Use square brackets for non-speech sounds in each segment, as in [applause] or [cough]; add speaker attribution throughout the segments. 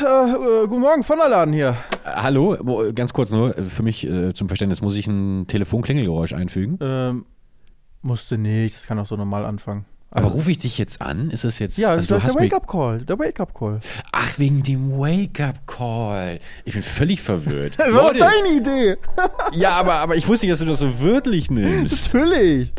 Speaker 1: äh, guten Morgen, von der Laden hier.
Speaker 2: Hallo, ganz kurz nur, äh, für mich äh, zum Verständnis, muss ich ein Telefonklingelgeräusch einfügen?
Speaker 1: Ähm, musste nicht, das kann auch so normal anfangen.
Speaker 2: Aber rufe ich dich jetzt an? Ist das jetzt.
Speaker 1: Ja, das
Speaker 2: also,
Speaker 1: ist der Wake-up-Call, der Wake-up-Call.
Speaker 2: Ach, wegen dem Wake-up-Call. Ich bin völlig verwirrt. [laughs]
Speaker 1: Das war
Speaker 2: Leute,
Speaker 1: deine Idee.
Speaker 2: ja, aber, aber ich wusste nicht, dass du das so wörtlich [laughs] nimmst.
Speaker 1: Natürlich.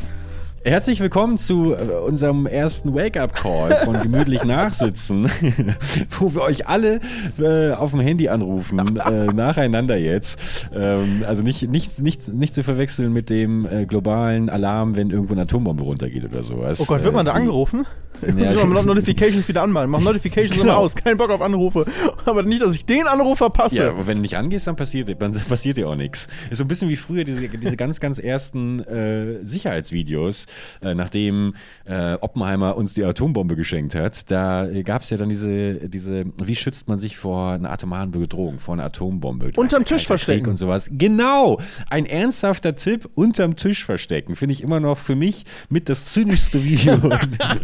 Speaker 2: Herzlich willkommen zu äh, unserem ersten Wake-up-Call von [laughs] Gemütlich Nachsitzen, [laughs] wo wir euch alle äh, auf dem Handy anrufen, äh, [laughs] nacheinander jetzt. Ähm, also nicht, nicht, nicht, nicht zu verwechseln mit dem äh, globalen Alarm, wenn irgendwo eine Atombombe runtergeht oder sowas.
Speaker 1: Oh Gott, wird man da
Speaker 2: Äh,
Speaker 1: angerufen?
Speaker 2: Ja,
Speaker 1: Ja, Not- Notifications wieder anmachen. Mach Notifications
Speaker 2: Genau.
Speaker 1: immer aus. Kein Bock auf Anrufe. Aber nicht, dass ich den Anruf verpasse.
Speaker 2: Ja, aber wenn du nicht angehst, dann passiert, dann [laughs] passiert dir auch nichts. Ist so ein bisschen wie früher diese, diese ganz, ganz ersten äh, Sicherheitsvideos, äh, nachdem äh, Oppenheimer uns die Atombombe geschenkt hat. Da gab es ja dann diese, diese, wie schützt man sich vor einer atomaren Bedrohung, vor einer Atombombe? Du
Speaker 1: Unterm Tisch
Speaker 2: Kalter Krieg
Speaker 1: verstecken.
Speaker 2: Und sowas. Genau! Ein ernsthafter Tipp, unterm Tisch verstecken. Finde ich immer noch für mich mit das zynischste Video, [laughs]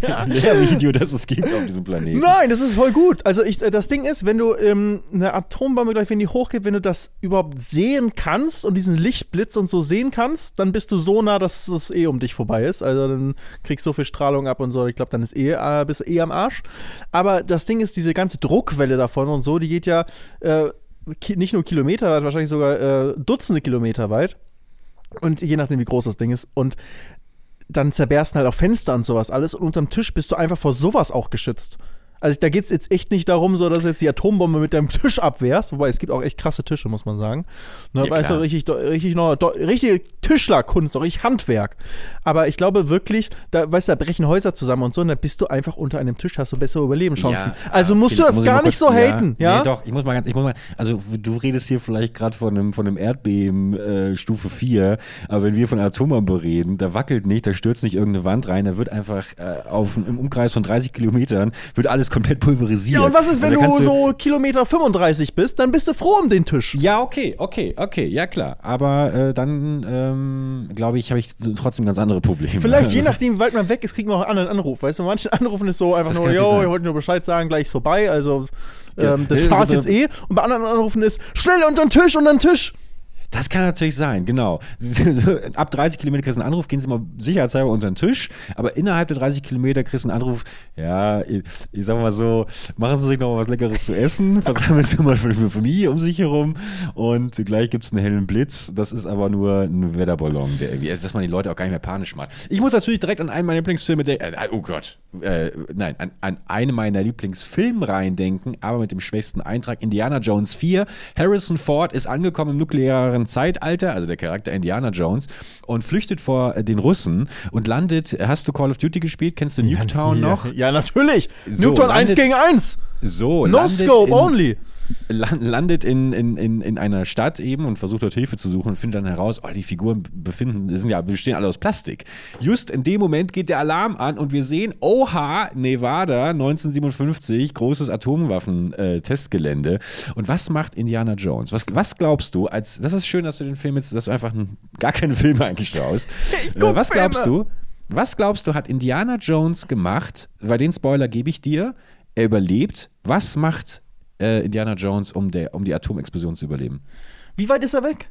Speaker 2: [laughs] Lehrvideo, das es gibt auf diesem Planeten.
Speaker 1: Nein, das ist voll gut. Also ich, äh, das Ding ist, wenn du ähm, eine Atombombe gleich, wenn die hochgeht, wenn du das überhaupt sehen kannst und diesen Lichtblitz und so sehen kannst, dann bist du so nah, dass es eh um dich vorbei ist. Also dann kriegst du so viel Strahlung ab und so. Ich glaube, dann ist eh, äh, bist du eh am Arsch. Aber das Ding ist, diese ganze Druckwelle davon und so, die geht ja äh, nicht nur Kilometer weit, wahrscheinlich sogar äh, Dutzende Kilometer weit. Und je nachdem, wie groß das Ding ist. Und dann zerbersten halt auch Fenster und sowas alles und unterm Tisch bist du einfach vor sowas auch geschützt. Also da geht es jetzt echt nicht darum, so dass du jetzt die Atombombe mit deinem Tisch abwehrst, wobei es gibt auch echt krasse Tische, muss man sagen. Ne,
Speaker 2: Ja,
Speaker 1: weißt du, richtig, richtig noch, richtige Tischlerkunst, doch richtig Handwerk. Aber ich glaube wirklich, da, weißt du, da brechen Häuser zusammen und so, und da bist du einfach unter einem Tisch, hast du bessere Überlebenschancen. also musst
Speaker 2: okay,
Speaker 1: du das
Speaker 2: muss
Speaker 1: gar nicht
Speaker 2: kurz-
Speaker 1: so haten, ja?
Speaker 2: Nee, doch, ich muss mal ganz, ich muss mal, also du redest hier vielleicht gerade von einem, von einem Erdbeben äh, Stufe 4, aber wenn wir von Atombombe reden, da wackelt nicht, da stürzt nicht irgendeine Wand rein, da wird einfach äh, auf, im Umkreis von 30 Kilometern, wird alles komplett pulverisiert.
Speaker 1: Ja, und was ist, wenn
Speaker 2: Also
Speaker 1: du so Kilometer 35 bist, dann bist du froh um den Tisch.
Speaker 2: Ja, okay, okay, okay, ja klar. Aber äh, dann, ähm, glaube ich, habe ich trotzdem ganz andere Probleme.
Speaker 1: Vielleicht je [laughs] nachdem, wie weit man weg ist, kriegt man auch einen anderen Anruf. Weißt du, manche Anrufen ist so einfach
Speaker 2: Das
Speaker 1: nur, yo, ich wollte nur Bescheid sagen, gleich ist vorbei. Also,
Speaker 2: Ja.
Speaker 1: ähm, das
Speaker 2: Ja,
Speaker 1: war's
Speaker 2: also-
Speaker 1: jetzt eh. Und bei anderen Anrufen ist, schnell unter den Tisch, unter den Tisch.
Speaker 2: Das kann natürlich sein, genau. [laughs] Ab 30 Kilometer kriegst du einen Anruf, gehen Sie mal sicherheitshalber unter den Tisch, aber innerhalb der 30 Kilometer kriegst du einen Anruf, ja, ich, ich sag mal so, machen Sie sich noch mal was Leckeres zu essen, versammeln Sie mal für die Familie um sich herum und gleich gibt es einen hellen Blitz. Das ist aber nur ein Wetterballon, der irgendwie, also, dass man die Leute auch gar nicht mehr panisch macht. Ich muss natürlich direkt an einen meiner Lieblingsfilme denken, äh, oh Gott, äh, nein, an, an einen meiner Lieblingsfilmreihen denken, aber mit dem schwächsten Eintrag Indiana Jones 4. Harrison Ford ist angekommen im nuklearen Zeitalter, also der Charakter Indiana Jones, und flüchtet vor äh, den Russen und landet, hast du Call of Duty gespielt? Kennst du Nuketown
Speaker 1: ja,
Speaker 2: noch?
Speaker 1: Ja, natürlich.
Speaker 2: So,
Speaker 1: Newton 1
Speaker 2: landet-
Speaker 1: gegen 1.
Speaker 2: So,
Speaker 1: No scope
Speaker 2: in,
Speaker 1: only.
Speaker 2: Lan- landet in, in, in, in einer Stadt eben und versucht dort Hilfe zu suchen und findet dann heraus, oh, die Figuren befinden, sind ja, bestehen alle aus Plastik. Just in dem Moment geht der Alarm an und wir sehen, oha, Nevada 1957, großes Atomwaffen-Testgelände. und was macht Indiana Jones? Was, was glaubst du, als, das ist schön, dass du den Film jetzt, dass du einfach gar keine Filme eigentlich schaust. [laughs] Äh, was glaubst
Speaker 1: Filme.
Speaker 2: du, was glaubst du, hat Indiana Jones gemacht? Weil den Spoiler gebe ich dir. Er überlebt. Was macht äh, Indiana Jones, um, der, um die Atomexplosion zu überleben?
Speaker 1: Wie weit ist er weg?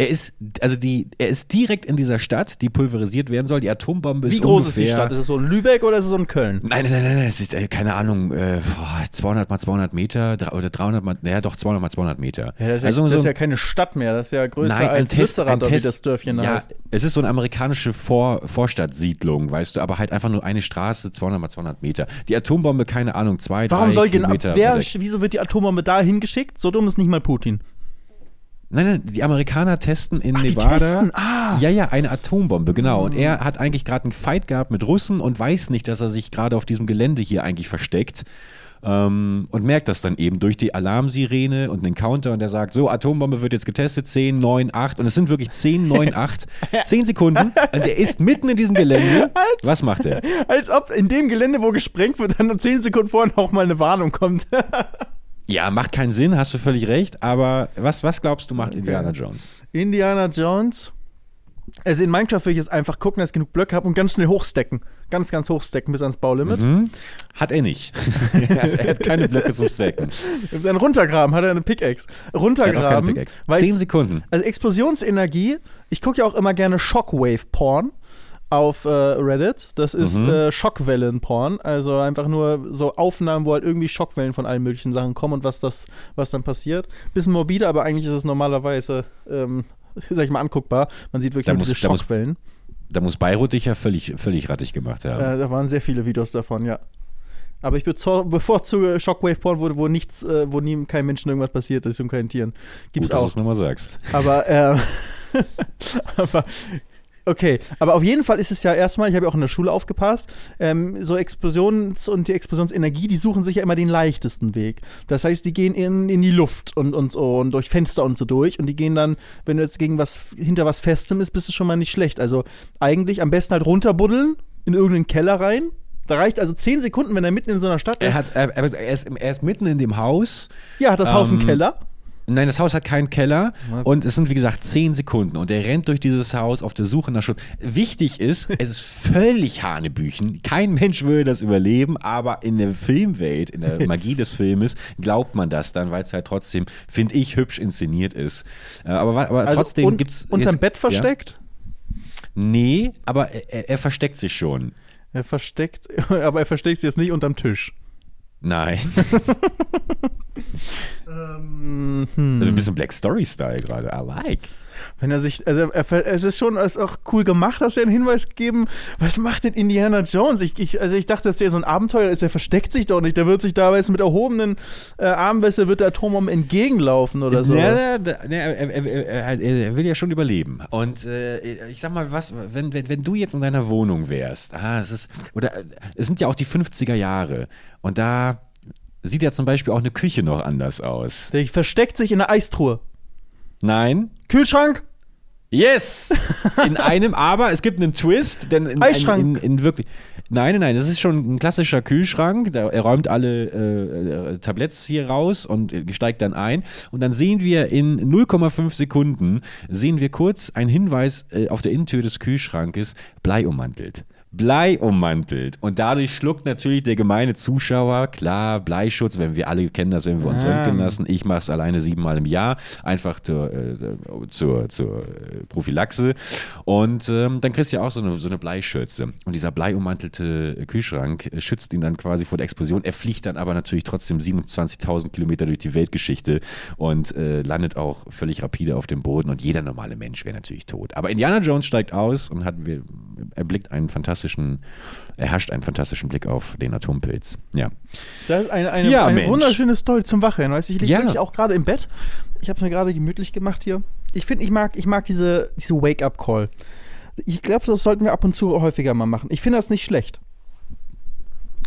Speaker 2: Er ist, also die, er ist direkt in dieser Stadt, die pulverisiert werden soll. Die Atombombe
Speaker 1: Wie
Speaker 2: ist
Speaker 1: groß
Speaker 2: ungefähr,
Speaker 1: ist die Stadt? Ist es so in Lübeck oder ist es so in Köln?
Speaker 2: Nein, nein, nein, nein, es ist, äh, keine Ahnung, äh, boah, 200 mal 200 Meter oder 300 mal, naja, doch 200 mal 200 Meter.
Speaker 1: Ja, das ist, ja,
Speaker 2: also
Speaker 1: das
Speaker 2: so
Speaker 1: ist ja keine Stadt mehr. Das ist ja größer
Speaker 2: Nein, ein
Speaker 1: als
Speaker 2: Test,
Speaker 1: Lützerath, oder wie
Speaker 2: Test,
Speaker 1: das Dörfchen
Speaker 2: ja,
Speaker 1: heißt.
Speaker 2: es ist so eine amerikanische Vor Vorstadtsiedlung, weißt du, aber halt einfach nur eine Straße, 200 mal 200 Meter. Die Atombombe, keine Ahnung, zwei,
Speaker 1: Warum
Speaker 2: drei
Speaker 1: soll genau,
Speaker 2: Kilometer
Speaker 1: wer,
Speaker 2: weg.
Speaker 1: wieso wird die Atombombe da hingeschickt? So dumm ist nicht mal Putin.
Speaker 2: Nein, nein, die Amerikaner testen in
Speaker 1: Ach, die
Speaker 2: Nevada.
Speaker 1: testen, ah.
Speaker 2: Ja, ja, eine Atombombe, genau. Und er hat eigentlich gerade einen Fight gehabt mit Russen und weiß nicht, dass er sich gerade auf diesem Gelände hier eigentlich versteckt. Ähm, und merkt das dann eben durch die Alarmsirene und den Counter und er sagt, so, Atombombe wird jetzt getestet, 10, 9, 8 und es sind wirklich 10, 9, 8, 10 Sekunden und er ist mitten in diesem Gelände. Was macht er? [laughs]
Speaker 1: Als ob in dem Gelände, wo gesprengt wird, dann nur 10 Sekunden vorher noch mal eine Warnung kommt. [laughs]
Speaker 2: Ja, macht keinen Sinn, hast du völlig recht, aber was, was glaubst du macht Indiana Jones?
Speaker 1: Indiana Jones. Also in Minecraft will ich jetzt einfach gucken, dass ich genug Blöcke habe und ganz schnell hochstecken. Ganz, ganz hochstecken bis ans Baulimit.
Speaker 2: Mhm. Hat er nicht. [laughs] er hat keine Blöcke zum Stacken. [laughs]
Speaker 1: Dann runtergraben, hat er eine Pickaxe. Runtergraben.
Speaker 2: Pickaxe.
Speaker 1: weiß-
Speaker 2: Zehn Sekunden.
Speaker 1: Also Explosionsenergie, ich gucke ja auch immer gerne Shockwave-Porn auf äh, Reddit. Das ist
Speaker 2: Mhm.
Speaker 1: äh, Schockwellen-Porn. Also einfach nur so Aufnahmen, wo halt irgendwie Schockwellen von allen möglichen Sachen kommen und was das, was dann passiert. Bisschen morbide, aber eigentlich ist es normalerweise, ähm, [laughs] sag ich mal, anguckbar. Man sieht wirklich
Speaker 2: Da
Speaker 1: nur
Speaker 2: muss-
Speaker 1: diese
Speaker 2: da muss-
Speaker 1: Schockwellen.
Speaker 2: Da muss Beirut dich ja völlig, völlig rattig gemacht haben.
Speaker 1: Äh, da waren sehr viele Videos davon, ja. Aber ich bevorzuge Shockwave-Porn, wo, wo nichts, äh, wo nie keinem Menschen irgendwas passiert ist und keinen Tieren. Gibt's
Speaker 2: Gut, dass du
Speaker 1: auch.
Speaker 2: es nochmal sagst.
Speaker 1: Aber, äh, [laughs] [laughs] aber okay. Aber auf jeden Fall ist es ja erstmal, ich habe ja auch in der Schule aufgepasst, ähm, so Explosions- und die Explosionsenergie, die suchen sich ja immer den leichtesten Weg. Das heißt, die gehen in, in die Luft und, und so und durch Fenster und so durch und die gehen dann, wenn du jetzt gegen was, hinter was Festem ist, bist du schon mal nicht schlecht. Also eigentlich am besten halt runterbuddeln, in irgendeinen Keller rein. Da reicht also 10 Sekunden, wenn er mitten in so einer Stadt ist.
Speaker 2: Er, hat, er, er, ist, er ist mitten in dem Haus.
Speaker 1: ja, hat das Haus einen
Speaker 2: ähm,
Speaker 1: Keller.
Speaker 2: Nein, das Haus hat keinen Keller und es sind wie gesagt zehn Sekunden und er rennt durch dieses Haus auf der Suche nach Schutz. Wichtig ist, [laughs] es ist völlig Hanebüchen. Kein Mensch würde das überleben, aber in der Filmwelt, in der [laughs] Magie des Filmes glaubt man das dann, weil es halt trotzdem, finde ich, hübsch inszeniert ist. Äh, Aber, aber
Speaker 1: Also
Speaker 2: trotzdem
Speaker 1: un-
Speaker 2: gibt's
Speaker 1: unterm Bett versteckt.
Speaker 2: Ja? Nee, aber er, er versteckt sich schon.
Speaker 1: Er versteckt, [laughs] aber er versteckt sich jetzt nicht unterm Tisch.
Speaker 2: Nein. [laughs] [laughs]
Speaker 1: Ähm, hm.
Speaker 2: Also ein bisschen Black Story-Style gerade. I like.
Speaker 1: Wenn er sich, also er, es ist schon es ist auch cool gemacht, dass er einen Hinweis gegeben. Was macht denn Indiana Jones? Ich, ich, also ich dachte, dass der so ein Abenteuer ist. Der versteckt sich doch nicht. Der wird sich da jetzt mit erhobenen äh, Armwässer wird der Atombombe entgegenlaufen oder so.
Speaker 2: Ja, ne, er, will ja schon überleben. Und äh, ich sag mal, was, wenn, wenn, wenn du jetzt in deiner Wohnung wärst, ah, es ist, oder es sind ja auch die 50er Jahre und da sieht ja zum Beispiel auch eine Küche noch anders aus.
Speaker 1: Der versteckt sich in der Eistruhe.
Speaker 2: Nein?
Speaker 1: Kühlschrank?
Speaker 2: Yes! In [laughs] einem, aber es gibt einen Twist, denn in,
Speaker 1: Eisschrank.
Speaker 2: in, in wirklich. Nein, nein, nein, das ist schon ein klassischer Kühlschrank. Da, er räumt alle äh, äh, Tabletts hier raus und äh, steigt dann ein. Und dann sehen wir in 0,5 Sekunden, sehen wir kurz einen Hinweis äh, auf der Innentür des Kühlschrankes, Blei ummantelt. Blei ummantelt. Und dadurch schluckt natürlich der gemeine Zuschauer, klar, Bleischutz, wenn wir alle kennen das, wenn wir uns
Speaker 1: Ah.
Speaker 2: röntgen lassen. Ich mache es alleine siebenmal im Jahr, einfach zur, äh, zur, zur äh, Prophylaxe. Und ähm, dann kriegst du ja auch so eine, so eine Bleischürze. Und dieser bleiummantelte Kühlschrank äh, schützt ihn dann quasi vor der Explosion. Er fliegt dann aber natürlich trotzdem 27.000 Kilometer durch die Weltgeschichte und äh, landet auch völlig rapide auf dem Boden. Und jeder normale Mensch wäre natürlich tot. Aber Indiana Jones steigt aus und hat, wir, erblickt einen fantastischen, erhascht einen fantastischen Blick auf den Atompilz. Ja.
Speaker 1: Das ist eine, eine,
Speaker 2: Ja,
Speaker 1: eine wunderschöne Story zum Wacheln. Weißt du, ich liege
Speaker 2: Ja.
Speaker 1: wirklich auch gerade im Bett. Ich habe es mir gerade gemütlich gemacht hier. Ich finde, ich mag, ich mag diese, diese Wake-up-Call. Ich glaube, das sollten wir ab und zu häufiger mal machen. Ich finde das nicht schlecht.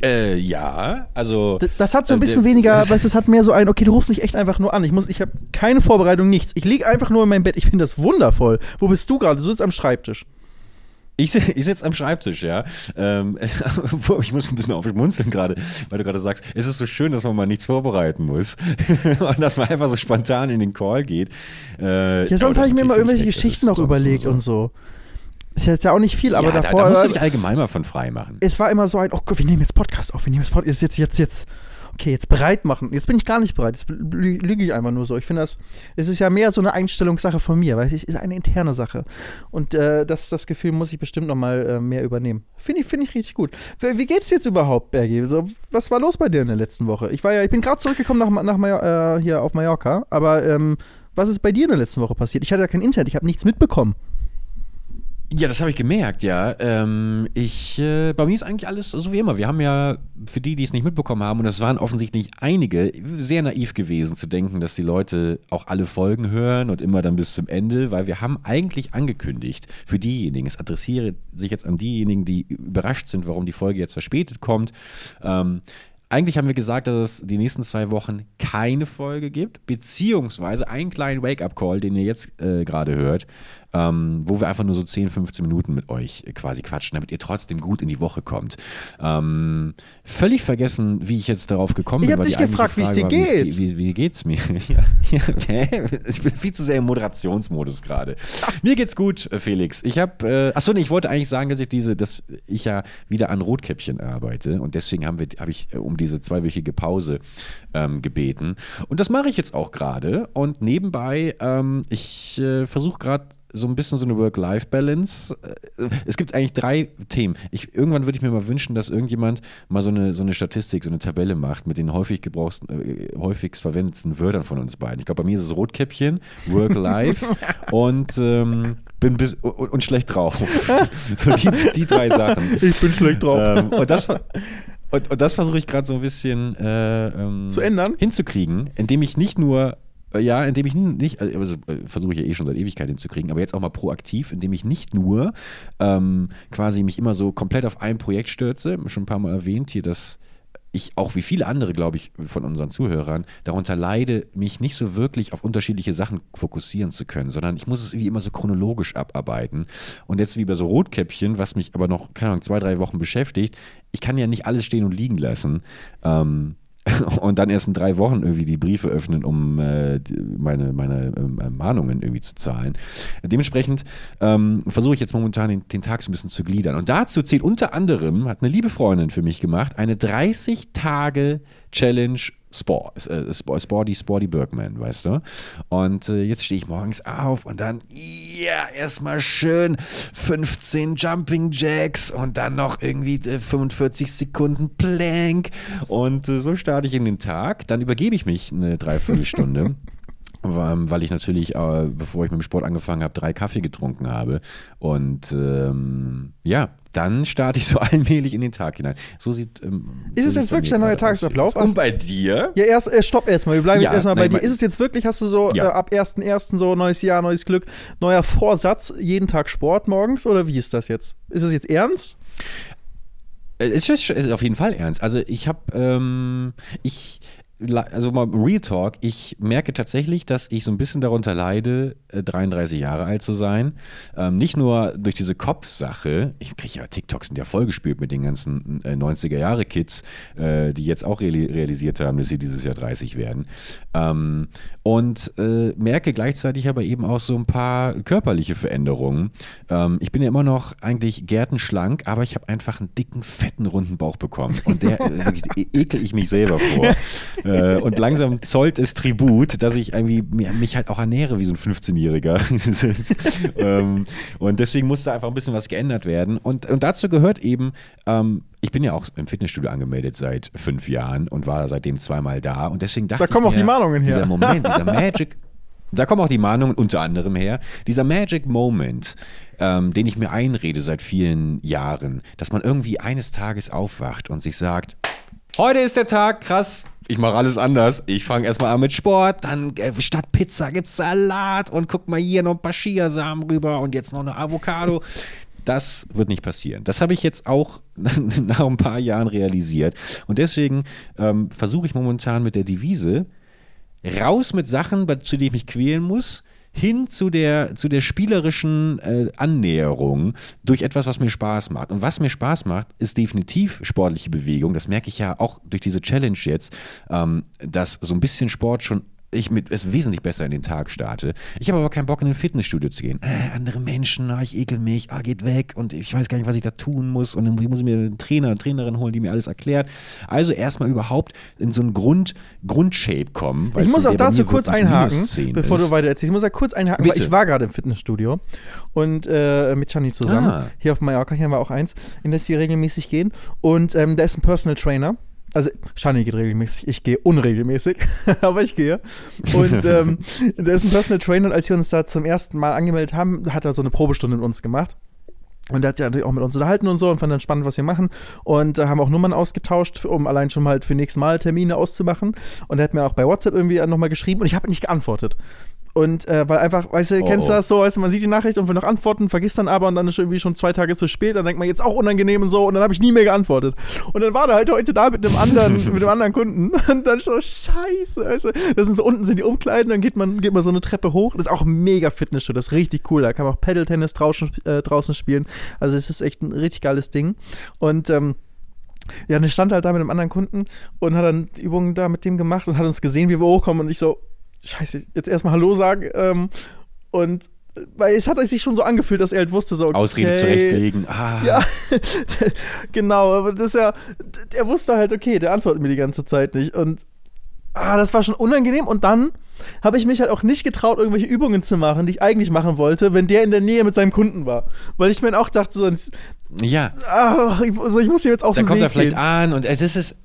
Speaker 2: Äh, ja, also.
Speaker 1: D- Das hat so ein
Speaker 2: Äh,
Speaker 1: bisschen
Speaker 2: der-
Speaker 1: weniger, [laughs] weißt es hat mehr so ein, okay, du rufst mich echt einfach nur an. Ich muss, ich habe keine Vorbereitung, nichts. Ich liege einfach nur in meinem Bett. Ich finde das wundervoll. Wo bist du gerade? Du sitzt am Schreibtisch.
Speaker 2: Ich, ich sitze am Schreibtisch, ja. Ähm, [laughs] ich muss ein bisschen aufschmunzeln gerade, weil du gerade sagst, es ist so schön, dass man mal nichts vorbereiten muss [laughs] und dass man einfach so spontan in den Call geht. Äh,
Speaker 1: Ja, sonst habe ich mir mal irgendwelche Geschichten noch überlegt
Speaker 2: so.
Speaker 1: und so. Ist jetzt ja auch nicht viel, aber
Speaker 2: ja,
Speaker 1: davor.
Speaker 2: da, da musst du dich allgemein mal von frei machen.
Speaker 1: es war immer so ein, oh Gott, wir nehmen jetzt Podcast auf, wir nehmen jetzt Podcast, jetzt, jetzt, jetzt. Okay, jetzt bereit machen. Jetzt bin ich gar nicht bereit. Jetzt lü- lüge ich einfach nur so. Ich finde das, es ist ja mehr so eine Einstellungssache von mir, weil es ist eine interne Sache. Und äh, das, das Gefühl muss ich bestimmt noch mal äh, mehr übernehmen. Finde ich, finde ich richtig gut. Wie wie geht's jetzt überhaupt, Bergi? So, was war los bei dir in der letzten Woche? Ich war ja, ich bin gerade zurückgekommen nach, nach Major- äh, hier auf Mallorca, aber ähm, was ist bei dir in der letzten Woche passiert? Ich hatte ja kein Internet, ich habe nichts mitbekommen.
Speaker 2: Ja, das habe ich gemerkt, ja. Ähm, ich, äh, bei mir ist eigentlich alles so wie immer. Wir haben ja, für die, die es nicht mitbekommen haben, und das waren offensichtlich einige, sehr naiv gewesen zu denken, dass die Leute auch alle Folgen hören und immer dann bis zum Ende, weil wir haben eigentlich angekündigt, für diejenigen, es adressiere sich jetzt an diejenigen, die überrascht sind, warum die Folge jetzt verspätet kommt. Ähm, eigentlich haben wir gesagt, dass es die nächsten zwei Wochen keine Folge gibt, beziehungsweise einen kleinen Wake-up-Call, den ihr jetzt äh, gerade hört. Ähm, wo wir einfach nur so 10, 15 Minuten mit euch quasi quatschen, damit ihr trotzdem gut in die Woche kommt. Ähm, völlig vergessen, wie ich jetzt darauf gekommen
Speaker 1: Ich
Speaker 2: bin.
Speaker 1: hab
Speaker 2: weil
Speaker 1: dich gefragt, wie es dir geht.
Speaker 2: Wie, wie geht's mir? [laughs] ja, ja, ich bin viel zu sehr im Moderationsmodus gerade. Mir geht's gut, Felix. Ich habe, äh, achso, nee, ich wollte eigentlich sagen, dass ich diese, dass ich ja wieder an Rotkäppchen arbeite und deswegen haben wir, habe ich äh, um diese zweiwöchige Pause ähm, gebeten. Und das mache ich jetzt auch gerade. Und nebenbei, ähm, ich äh, versuche gerade so ein bisschen so eine Work-Life-Balance. Äh, Es gibt eigentlich drei Themen. Ich, irgendwann würde ich mir mal wünschen, dass irgendjemand mal so eine, so eine Statistik, so eine Tabelle macht mit den häufig gebrauchsten, äh, häufigst verwendeten Wörtern von uns beiden. Ich glaube, bei mir ist es Rotkäppchen, Work-Life [laughs] und ähm, bin bis, und, und schlecht drauf. [laughs] so die, die drei Sachen.
Speaker 1: Ich bin schlecht drauf.
Speaker 2: Ähm, und das, und, und das versuche ich gerade so ein bisschen äh, ähm,
Speaker 1: Zu ändern?
Speaker 2: hinzukriegen, indem ich nicht nur, ja, indem ich nicht, also äh, versuche ich ja eh schon seit Ewigkeit hinzukriegen, aber jetzt auch mal proaktiv, indem ich nicht nur ähm, quasi mich immer so komplett auf ein Projekt stürze, schon ein paar Mal erwähnt hier, dass ich auch wie viele andere, glaube ich, von unseren Zuhörern darunter leide, mich nicht so wirklich auf unterschiedliche Sachen fokussieren zu können, sondern ich muss es wie immer so chronologisch abarbeiten. Und jetzt wie bei so Rotkäppchen, was mich aber noch, keine Ahnung, zwei, drei Wochen beschäftigt, ich kann ja nicht alles stehen und liegen lassen. Ähm, [laughs] und dann erst in drei Wochen irgendwie die Briefe öffnen, um äh, meine, meine ähm, äh, Mahnungen irgendwie zu zahlen. Dementsprechend ähm, versuche ich jetzt momentan den, den Tag so ein bisschen zu gliedern. Und dazu zählt unter anderem, hat eine liebe Freundin für mich gemacht, eine 30-Tage-Challenge Sport, äh, Sport, Sporty, Sporty Bergman, weißt du? Und äh, jetzt stehe ich morgens auf und dann, ja, erstmal schön 15 Jumping Jacks und dann noch irgendwie äh, 45 Sekunden Plank. Und äh, so starte ich in den Tag. Dann übergebe ich mich eine Dreiviertelstunde. [laughs] Weil ich natürlich, äh, bevor ich mit dem Sport angefangen habe, drei Kaffee getrunken habe. Und ähm, ja, dann starte ich so [laughs] allmählich in den Tag hinein. So sieht. Ähm,
Speaker 1: Ist
Speaker 2: so
Speaker 1: es jetzt wirklich der neue Tagesablauf?
Speaker 2: Und bei dir?
Speaker 1: Ja, erst, äh, stopp erstmal. Wir bleiben
Speaker 2: Ja,
Speaker 1: jetzt erstmal bei
Speaker 2: nein,
Speaker 1: dir. Ist es jetzt wirklich, hast du so
Speaker 2: Ja.
Speaker 1: äh, ab 1.1. so neues Jahr, neues Glück, neuer Vorsatz, jeden Tag Sport morgens oder wie ist das jetzt? Ist es jetzt ernst?
Speaker 2: Äh, Es ist, es ist auf jeden Fall ernst. Also ich habe, ähm, ich, also mal Real Talk, ich merke tatsächlich, dass ich so ein bisschen darunter leide, äh, 33 Jahre alt zu sein. Ähm, nicht nur durch diese Kopfsache, ich kriege ja TikToks sind ja vollgespült mit den ganzen äh, 90er Jahre Kids, äh, die jetzt auch reali realisiert haben, dass sie dieses Jahr 30 werden. Ähm, und äh, merke gleichzeitig aber eben auch so ein paar körperliche Veränderungen. Ähm, ich bin ja immer noch eigentlich gärtenschlank, aber ich habe einfach einen dicken, fetten, runden Bauch bekommen. Und der äh, e- ekel ich mich selber vor. [laughs] äh, und langsam zollt es Tribut, dass ich irgendwie mich halt auch ernähre wie so ein 15-Jähriger. [laughs] ähm, und deswegen musste einfach ein bisschen was geändert werden. Und, und dazu gehört eben, ähm, ich bin ja auch im Fitnessstudio angemeldet seit fünf Jahren und war seitdem zweimal da. Und deswegen dachte
Speaker 1: Da kommen
Speaker 2: ich
Speaker 1: auch
Speaker 2: mir,
Speaker 1: die Mahnungen her.
Speaker 2: Dieser Moment, dieser Magic. Da kommen auch die Mahnungen unter anderem her. Dieser Magic Moment, ähm, den ich mir einrede seit vielen Jahren, dass man irgendwie eines Tages aufwacht und sich sagt, heute ist der Tag, krass. Ich mache alles anders. Ich fange erstmal an mit Sport, dann äh, statt Pizza gibt's Salat und guck mal hier noch ein paar Chiasamen rüber und jetzt noch eine Avocado. Das wird nicht passieren. Das habe ich jetzt auch [laughs] nach ein paar Jahren realisiert. Und deswegen ähm, versuche ich momentan mit der Devise, raus mit Sachen, zu denen ich mich quälen muss, hin zu der, zu der spielerischen äh, Annäherung durch etwas, was mir Spaß macht. Und was mir Spaß macht, ist definitiv sportliche Bewegung. Das merke ich ja auch durch diese Challenge jetzt, ähm, dass so ein bisschen Sport schon ich mit es wesentlich besser in den Tag starte. Ich habe aber keinen Bock in ein Fitnessstudio zu gehen. Äh, andere Menschen, ah, ich ekel mich, ah, geht weg und ich weiß gar nicht, was ich da tun muss und dann muss ich mir einen Trainer, eine Trainerin holen, die mir alles erklärt. Also erstmal überhaupt in so einen Grund, Grundshape kommen.
Speaker 1: Ich muss
Speaker 2: du,
Speaker 1: auch dazu kurz einhaken,
Speaker 2: minus 10
Speaker 1: bevor
Speaker 2: ist.
Speaker 1: du weiter erzählst. Ich muss da kurz einhaken, weil
Speaker 2: Bitte.
Speaker 1: ich war gerade im Fitnessstudio und äh, mit Chani zusammen.
Speaker 2: Ah.
Speaker 1: Hier auf Mallorca, hier haben wir auch eins, in das wir regelmäßig gehen. Und ähm, da ist ein Personal Trainer. Also, Shani geht regelmäßig, ich gehe unregelmäßig, [laughs] aber ich gehe. Und [laughs] ähm, da ist ein Personal Trainer und als wir uns da zum ersten Mal angemeldet haben, hat er so eine Probestunde mit uns gemacht. Und der hat sich natürlich auch mit uns unterhalten und so und fand dann spannend, was wir machen. Und äh, haben auch Nummern ausgetauscht, um allein schon mal halt für nächstes Mal Termine auszumachen. Und er hat mir auch bei WhatsApp irgendwie nochmal geschrieben und ich habe nicht geantwortet. Und äh, weil einfach, weißt du,
Speaker 2: Oh,
Speaker 1: kennst du
Speaker 2: oh.
Speaker 1: das so, weißt du, man sieht die Nachricht und will noch antworten, vergisst dann aber und dann ist irgendwie schon zwei Tage zu spät, dann denkt man jetzt auch unangenehm und so und dann habe ich nie mehr geantwortet. Und dann war er halt heute da mit einem anderen, [laughs] mit einem anderen Kunden [laughs] und dann so, scheiße, weißt du, das sind so unten sind die Umkleiden, dann geht man, geht man so eine Treppe hoch. Das ist auch mega Fitnessstudio, das ist richtig cool. Da kann man auch Paddle-Tennis draußen, äh, draußen spielen. Also es ist echt ein richtig geiles Ding. Und ähm, ja, und ich stand halt da mit einem anderen Kunden und hat dann die Übungen da mit dem gemacht und hat uns gesehen, wie wir hochkommen. Und ich so, scheiße, jetzt erstmal Hallo sagen. Ähm, und weil es hat sich schon so angefühlt, dass er halt wusste, so. Okay,
Speaker 2: Ausrede zurechtlegen. Ah,
Speaker 1: Ja, [laughs] genau, aber das ist ja, er wusste halt, okay, der antwortet mir die ganze Zeit nicht. Und ah, das war schon unangenehm. Und dann habe ich mich halt auch nicht getraut, irgendwelche Übungen zu machen, die ich eigentlich machen wollte, wenn der in der Nähe mit seinem Kunden war. Weil ich mir dann auch dachte, so,
Speaker 2: ja.
Speaker 1: ach, ich, so, ich muss hier jetzt auf
Speaker 2: Dann
Speaker 1: den
Speaker 2: kommt
Speaker 1: Weg
Speaker 2: er vielleicht
Speaker 1: gehen.
Speaker 2: an und es ist, es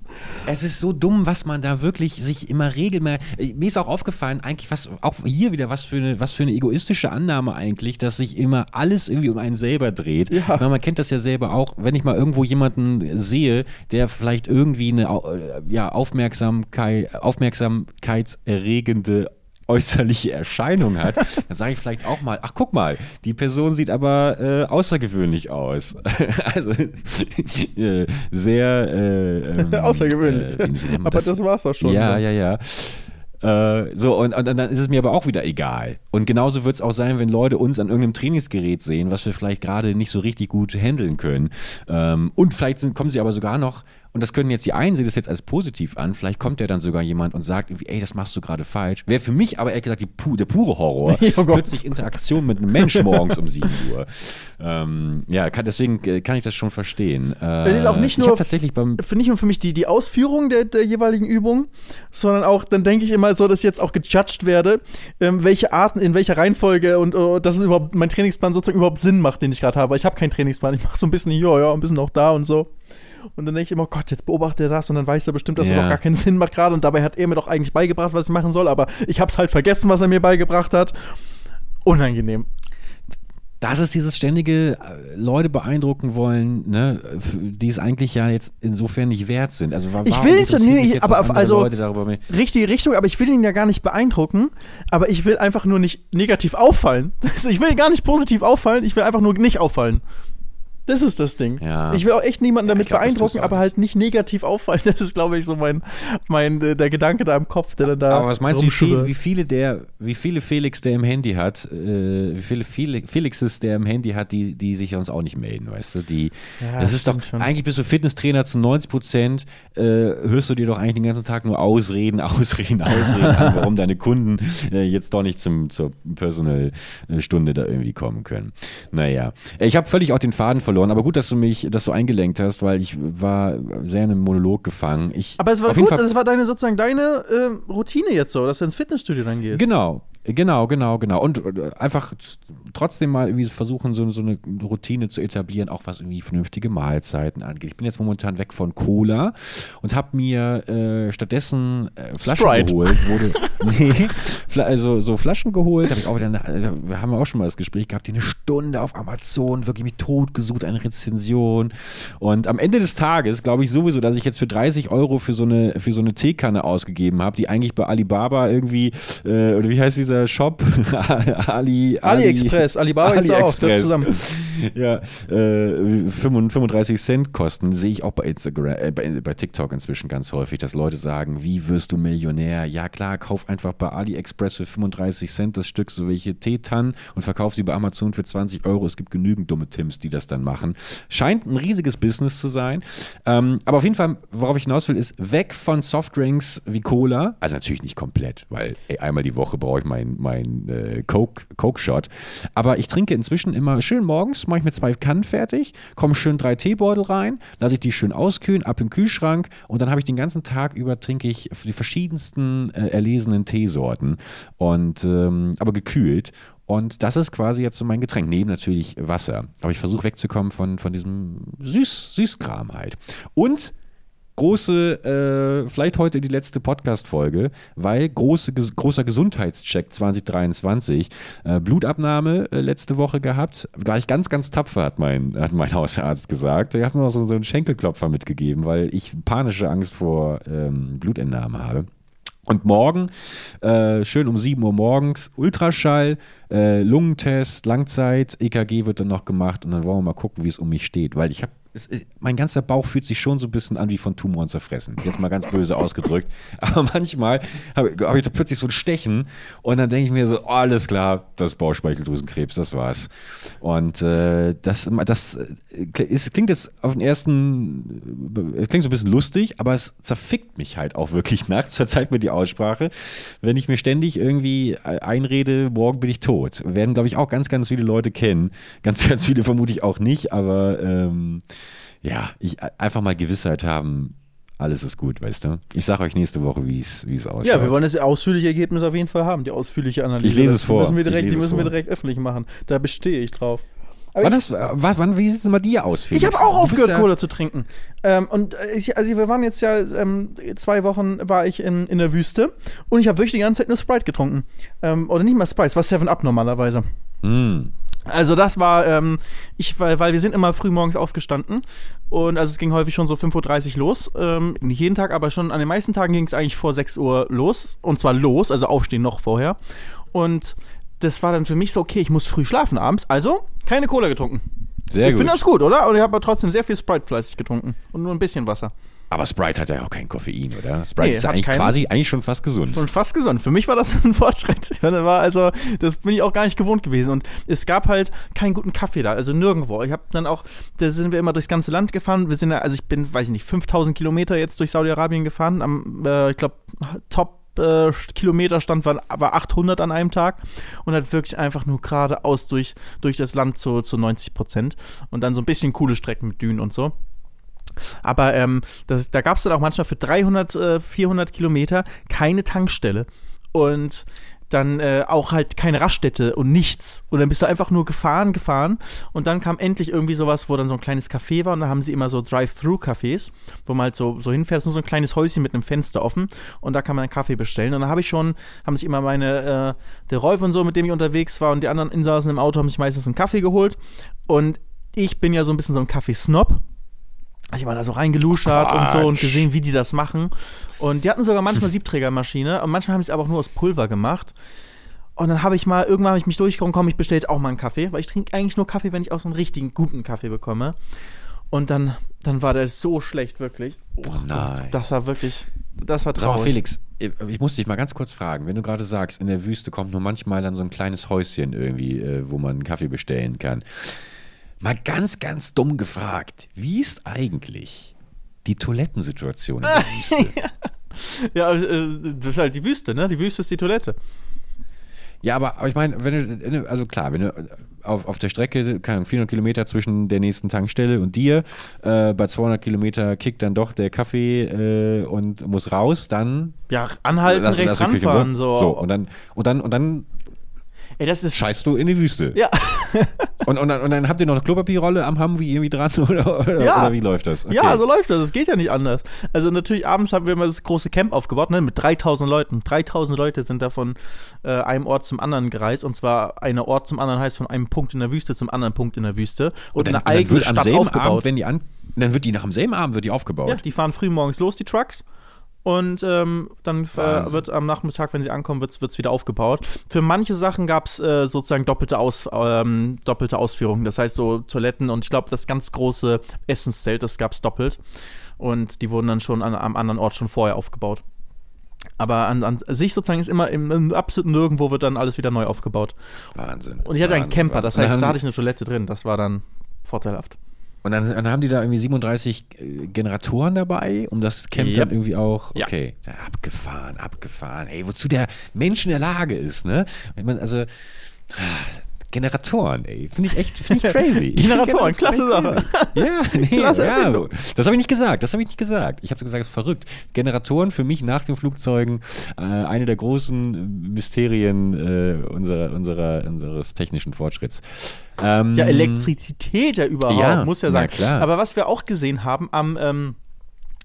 Speaker 2: ist so dumm, was man da wirklich sich immer regelmäßig. Mir ist auch aufgefallen, eigentlich, was auch hier wieder, was für eine, was für eine egoistische Annahme eigentlich, dass sich immer alles irgendwie um einen selber dreht.
Speaker 1: Ja.
Speaker 2: Weil man kennt das ja selber auch, wenn ich mal irgendwo jemanden sehe, der vielleicht irgendwie eine äh, ja, Aufmerksamkeit, aufmerksamkeitserregende äußerliche Erscheinung hat, [laughs] dann sage ich vielleicht auch mal, ach guck mal, die Person sieht aber äh, außergewöhnlich aus. [laughs] also [laughs] äh, sehr äh, ähm,
Speaker 1: Außergewöhnlich.
Speaker 2: äh,
Speaker 1: aber das, war's auch schon.
Speaker 2: ja,
Speaker 1: ne?
Speaker 2: ja, ja. Äh, so, und, und dann ist es mir aber auch wieder egal. Und genauso wird es auch sein, wenn Leute uns an irgendeinem Trainingsgerät sehen, was wir vielleicht gerade nicht so richtig gut handeln können. Ähm, und vielleicht sind, kommen sie aber sogar noch, und das können jetzt die einen sehen das jetzt als positiv an, vielleicht kommt ja dann sogar jemand und sagt irgendwie, ey, das machst du gerade falsch. Wäre für mich aber ehrlich gesagt die, der pure Horror. [laughs]
Speaker 1: Oh.
Speaker 2: Plötzlich Interaktion mit einem Mensch morgens um 7 Uhr. Ähm, ja, kann, deswegen äh, kann ich das schon verstehen. Äh,
Speaker 1: Das ist auch nicht
Speaker 2: ich
Speaker 1: nur
Speaker 2: tatsächlich beim
Speaker 1: für nicht nur für mich die, die Ausführung der, der jeweiligen Übung, sondern auch, dann denke ich immer so, dass ich jetzt auch gejudged werde, ähm, welche Arten, in welcher Reihenfolge und äh, dass es überhaupt mein Trainingsplan sozusagen überhaupt Sinn macht, den ich gerade habe. Ich habe keinen Trainingsplan. Ich mache so ein bisschen hier, ja, ein bisschen auch da und so. Und dann denke ich immer, Gott, jetzt beobachtet er das und dann weiß er bestimmt, dass es
Speaker 2: Ja.
Speaker 1: auch gar keinen Sinn macht gerade. Und dabei hat er mir doch eigentlich beigebracht, was ich machen soll. Aber ich habe es halt vergessen, was er mir beigebracht hat. Unangenehm.
Speaker 2: das ist dieses ständige äh, Leute beeindrucken wollen, ne, die es eigentlich ja jetzt insofern nicht wert sind. Also wa-
Speaker 1: Ich
Speaker 2: warum
Speaker 1: will nee,
Speaker 2: mich jetzt,
Speaker 1: aber also-
Speaker 2: Leute darüber mehr-
Speaker 1: richtige Richtung, aber ich will ihn ja gar nicht beeindrucken, aber ich will einfach nur nicht negativ auffallen. [laughs] Ich will gar nicht positiv auffallen, ich will einfach nur nicht auffallen. Das ist das Ding.
Speaker 2: Ja.
Speaker 1: Ich will auch echt niemanden
Speaker 2: Ja,
Speaker 1: damit
Speaker 2: glaub,
Speaker 1: beeindrucken, aber halt nicht negativ auffallen. [laughs] Das ist, glaube ich, so mein, mein äh, der Gedanke da im Kopf, der dann da.
Speaker 2: Aber was meinst du, wie, viel, wie viele der, wie viele Felix der im Handy hat, äh, wie viele Fel- Felixes der im Handy hat, die, die sich sonst auch nicht melden, weißt du? Die,
Speaker 1: Ja,
Speaker 2: das ist doch,
Speaker 1: schon.
Speaker 2: eigentlich bist du Fitnesstrainer zu 90 Prozent, äh, hörst du dir doch eigentlich den ganzen Tag nur Ausreden, [laughs] Ausreden, Ausreden an, warum deine Kunden äh, jetzt doch nicht zum, zur Personal-Stunde da irgendwie kommen können. Naja, ich habe völlig auch den Faden verloren, aber gut, dass du mich, dass du eingelenkt hast, weil ich war sehr in einem Monolog gefangen. Ich,
Speaker 1: aber es war gut, das war deine sozusagen deine ähm, Routine jetzt so, dass du ins Fitnessstudio dann gehst.
Speaker 2: Genau, genau, genau, genau. Und äh, einfach trotzdem mal irgendwie versuchen, so, so eine Routine zu etablieren, auch was irgendwie vernünftige Mahlzeiten angeht. Ich bin jetzt momentan weg von Cola und habe mir äh, stattdessen äh, Flaschen
Speaker 1: Sprite.
Speaker 2: geholt. Wurde, [laughs] nee, also so Flaschen geholt. Hab ich auch wieder, eine- wir haben auch schon mal das Gespräch gehabt, die eine Stunde auf Amazon wirklich mich tot gesucht, eine Rezension. Und am Ende des Tages glaube ich sowieso, dass ich jetzt für 30 Euro für so eine, für so eine Teekanne ausgegeben habe, die eigentlich bei Alibaba irgendwie, äh, oder wie heißt dieser Shop? [laughs] Ali, Ali,
Speaker 1: AliExpress, Alibaba gibt's auch, zusammen. [laughs]
Speaker 2: Ja, äh, 35 Cent kosten, sehe ich auch bei Instagram, äh, bei, bei TikTok inzwischen ganz häufig, dass Leute sagen, wie wirst du Millionär? Ja klar, kauf einfach bei AliExpress für 35 Cent das Stück so welche Teetannen und verkauf sie bei Amazon für 20 Euro. Es gibt genügend dumme Tims, die das dann machen. Scheint ein riesiges Business zu sein. Ähm, aber auf jeden Fall, worauf ich hinaus will, ist weg von Softdrinks wie Cola. Also natürlich nicht komplett, weil ey, einmal die Woche brauche ich mein, mein äh, Coke, Coke-Shot. Aber ich trinke inzwischen immer schön morgens, mache ich mir zwei Kannen fertig, kommen schön drei Teebeutel rein, lasse ich die schön auskühlen, ab im Kühlschrank und dann habe ich den ganzen Tag über trinke ich die verschiedensten äh, erlesenen Teesorten und ähm, aber gekühlt. Und das ist quasi jetzt so mein Getränk, neben natürlich Wasser. Aber ich versuche wegzukommen von, von diesem Süß, Süßkram halt. Und große, äh, vielleicht heute die letzte Podcast-Folge, weil große, großer Gesundheitscheck 2023, äh, Blutabnahme äh, letzte Woche gehabt, war ich ganz, ganz tapfer, hat mein, hat mein [laughs] Hausarzt gesagt. Er hat mir noch so, so einen Schenkelklopfer mitgegeben, weil ich panische Angst vor ähm, Blutentnahme habe. Und morgen, äh, schön um 7 Uhr morgens, Ultraschall, äh, Lungentest, Langzeit, EKG wird dann noch gemacht und dann wollen wir mal gucken, wie es um mich steht. Weil ich habe es, äh, mein ganzer Bauch fühlt sich schon so ein bisschen an wie von Tumoren zerfressen. Jetzt mal ganz böse [laughs] ausgedrückt. Aber manchmal habe hab ich da plötzlich so ein Stechen und dann denke ich mir so, alles klar, das Bauchspeicheldrüsenkrebs, das war's. Und äh, das, das ist, klingt jetzt auf den ersten, es klingt so ein bisschen lustig, aber es zerfickt mich halt auch wirklich [laughs] nachts, verzeiht mir die Aussprache, wenn ich mir ständig irgendwie einrede, morgen bin ich tot. Werden, glaube ich, auch ganz, ganz viele Leute kennen. Ganz, [laughs] ganz viele vermute ich auch nicht, aber ähm, ja, ich einfach mal Gewissheit haben, alles ist gut, weißt du? Ich sage euch nächste Woche, wie es aussieht.
Speaker 1: Ja, wir wollen das ausführliche Ergebnis auf jeden Fall haben, die ausführliche Analyse.
Speaker 2: Ich lese es vor.
Speaker 1: Die müssen wir direkt, die müssen wir direkt öffentlich machen. Da bestehe ich drauf.
Speaker 2: wann, das, wann, wie sieht es denn bei dir aus,
Speaker 1: Felix? Ich habe auch aufgehört, ja Cola zu trinken. Ähm, und äh, ich, also wir waren jetzt ja, ähm, zwei Wochen war ich in, in der Wüste und ich habe wirklich die ganze Zeit nur Sprite getrunken. Ähm, oder nicht mal Sprite, es war 7-Up normalerweise. Mm. Also das war, ähm, ich, weil, weil wir sind immer früh morgens aufgestanden und also es ging häufig schon so 5.30 Uhr los. Ähm, nicht jeden Tag, aber schon an den meisten Tagen ging es eigentlich vor 6 Uhr los. Und zwar los, also aufstehen noch vorher. Und das war dann für mich so, okay, ich muss früh schlafen abends, also keine Cola getrunken.
Speaker 2: Sehr
Speaker 1: ich
Speaker 2: gut.
Speaker 1: Ich finde das gut, oder? Und ich habe aber trotzdem sehr viel Sprite fleißig getrunken und nur ein bisschen Wasser.
Speaker 2: Aber Sprite hat ja auch kein Koffein, oder? Sprite nee, ist ja eigentlich quasi eigentlich schon fast gesund.
Speaker 1: Schon fast gesund. Für mich war das [laughs] ein Fortschritt. Das war also, das bin ich auch gar nicht gewohnt gewesen. Und es gab halt keinen guten Kaffee da, also nirgendwo. Ich habe dann auch, da sind wir immer durchs ganze Land gefahren. Wir sind ja, also ich bin, weiß ich nicht, 5000 Kilometer jetzt durch Saudi-Arabien gefahren. Am, äh, ich glaube, Top äh, Kilometerstand war, war 800 an einem Tag und hat wirklich einfach nur geradeaus durch, durch das Land zu, zu 90 Prozent und dann so ein bisschen coole Strecken mit Dünen und so. Aber ähm, das, da gab es dann auch manchmal für 300, äh, 400 Kilometer keine Tankstelle. Und dann äh, auch halt keine Raststätte und nichts. Und dann bist du einfach nur gefahren, gefahren. Und dann kam endlich irgendwie sowas, wo dann so ein kleines Café war. Und da haben sie immer so Drive-Thru-Cafés, wo man halt so, so hinfährt. nur so ein kleines Häuschen mit einem Fenster offen. Und da kann man einen Kaffee bestellen. Und da habe ich schon, haben sich immer meine, äh, der Rolf und so, mit dem ich unterwegs war, und die anderen Insassen im Auto haben sich meistens einen Kaffee geholt. Und ich bin ja so ein bisschen so ein Kaffeesnob habe ich mal da so reingeluschert und so und gesehen, wie die das machen. Und die hatten sogar manchmal Siebträgermaschine und manchmal haben sie es aber auch nur aus Pulver gemacht. Und dann habe ich mal, irgendwann habe ich mich durchgekommen, komm, ich bestelle jetzt auch mal einen Kaffee, weil ich trinke eigentlich nur Kaffee, wenn ich auch so einen richtigen guten Kaffee bekomme. Und dann, dann war der so schlecht, wirklich.
Speaker 2: Oh, oh nein.
Speaker 1: Gott, das war wirklich, das war
Speaker 2: traurig. Sag mal, Felix, ich muss dich mal ganz kurz fragen, wenn du gerade sagst, in der Wüste kommt nur manchmal dann so ein kleines Häuschen irgendwie, äh, wo man einen Kaffee bestellen kann. Mal ganz, ganz dumm gefragt, wie ist eigentlich die Toilettensituation in der [laughs] Wüste?
Speaker 1: ja, äh, das ist halt die Wüste, ne? Die Wüste ist die Toilette.
Speaker 2: Ja, aber, aber ich meine, wenn du, also klar, wenn du auf, auf der Strecke, keine 400 Kilometer zwischen der nächsten Tankstelle und dir, äh, bei 200 Kilometer kickt dann doch der Kaffee äh, und muss raus, dann.
Speaker 1: Ja, anhalten, lass, rechts lass ranfahren, so.
Speaker 2: So, und dann, und dann, und dann
Speaker 1: Ey, das ist
Speaker 2: Scheißt du in die Wüste.
Speaker 1: Ja. [laughs]
Speaker 2: und, und, dann, und dann habt ihr noch eine Klopapierrolle am Hamwi irgendwie dran [laughs] oder, oder,
Speaker 1: ja.
Speaker 2: oder wie läuft das?
Speaker 1: Okay. Ja, so läuft das. Es geht ja nicht anders. Also natürlich abends haben wir immer das große Camp aufgebaut, ne, mit 3000 Leuten. 3000 Leute sind da von äh, einem Ort zum anderen gereist und zwar einer Ort zum anderen heißt von einem Punkt in der Wüste zum anderen Punkt in der Wüste und, und dann, eine eigene Stadt aufgebaut.
Speaker 2: Abend, wenn die an, dann wird die nach dem selben Abend wird die aufgebaut. Ja,
Speaker 1: die fahren früh morgens los, die Trucks und ähm, dann äh, wird am Nachmittag, wenn sie ankommen, wird es wieder aufgebaut. Für manche Sachen gab es äh, sozusagen doppelte, Aus, ähm, doppelte Ausführungen. Das heißt so Toiletten und ich glaube, das ganz große Essenszelt, das gab es doppelt. Und die wurden dann schon an, am anderen Ort schon vorher aufgebaut. Aber an, an, sich sozusagen ist immer im, im absoluten Nirgendwo wird dann alles wieder neu aufgebaut.
Speaker 2: Wahnsinn.
Speaker 1: Und ich hatte
Speaker 2: Wahnsinn,
Speaker 1: einen Camper, das heißt, da hatte ich eine Toilette drin. Das war dann vorteilhaft.
Speaker 2: Und dann, dann, haben die da irgendwie 37 äh, Generatoren dabei, um das Camp yep. dann irgendwie auch. Okay, ja. abgefahren, abgefahren. Ey, wozu der Mensch in der Lage ist, ne? Wenn man, also. Generatoren, ey. Finde ich echt find ich crazy. [laughs]
Speaker 1: Generatoren, klasse Sache.
Speaker 2: Ja, nee, [laughs] klasse ja. Das habe ich nicht gesagt. Das habe ich nicht gesagt. Ich habe so gesagt, es ist verrückt. Generatoren für mich nach den Flugzeugen äh, eine der großen Mysterien äh, unserer, unserer, unseres technischen Fortschritts.
Speaker 1: Ähm, ja, Elektrizität ja überhaupt, ja, muss ja sein. Aber was wir auch gesehen haben am ähm, äh,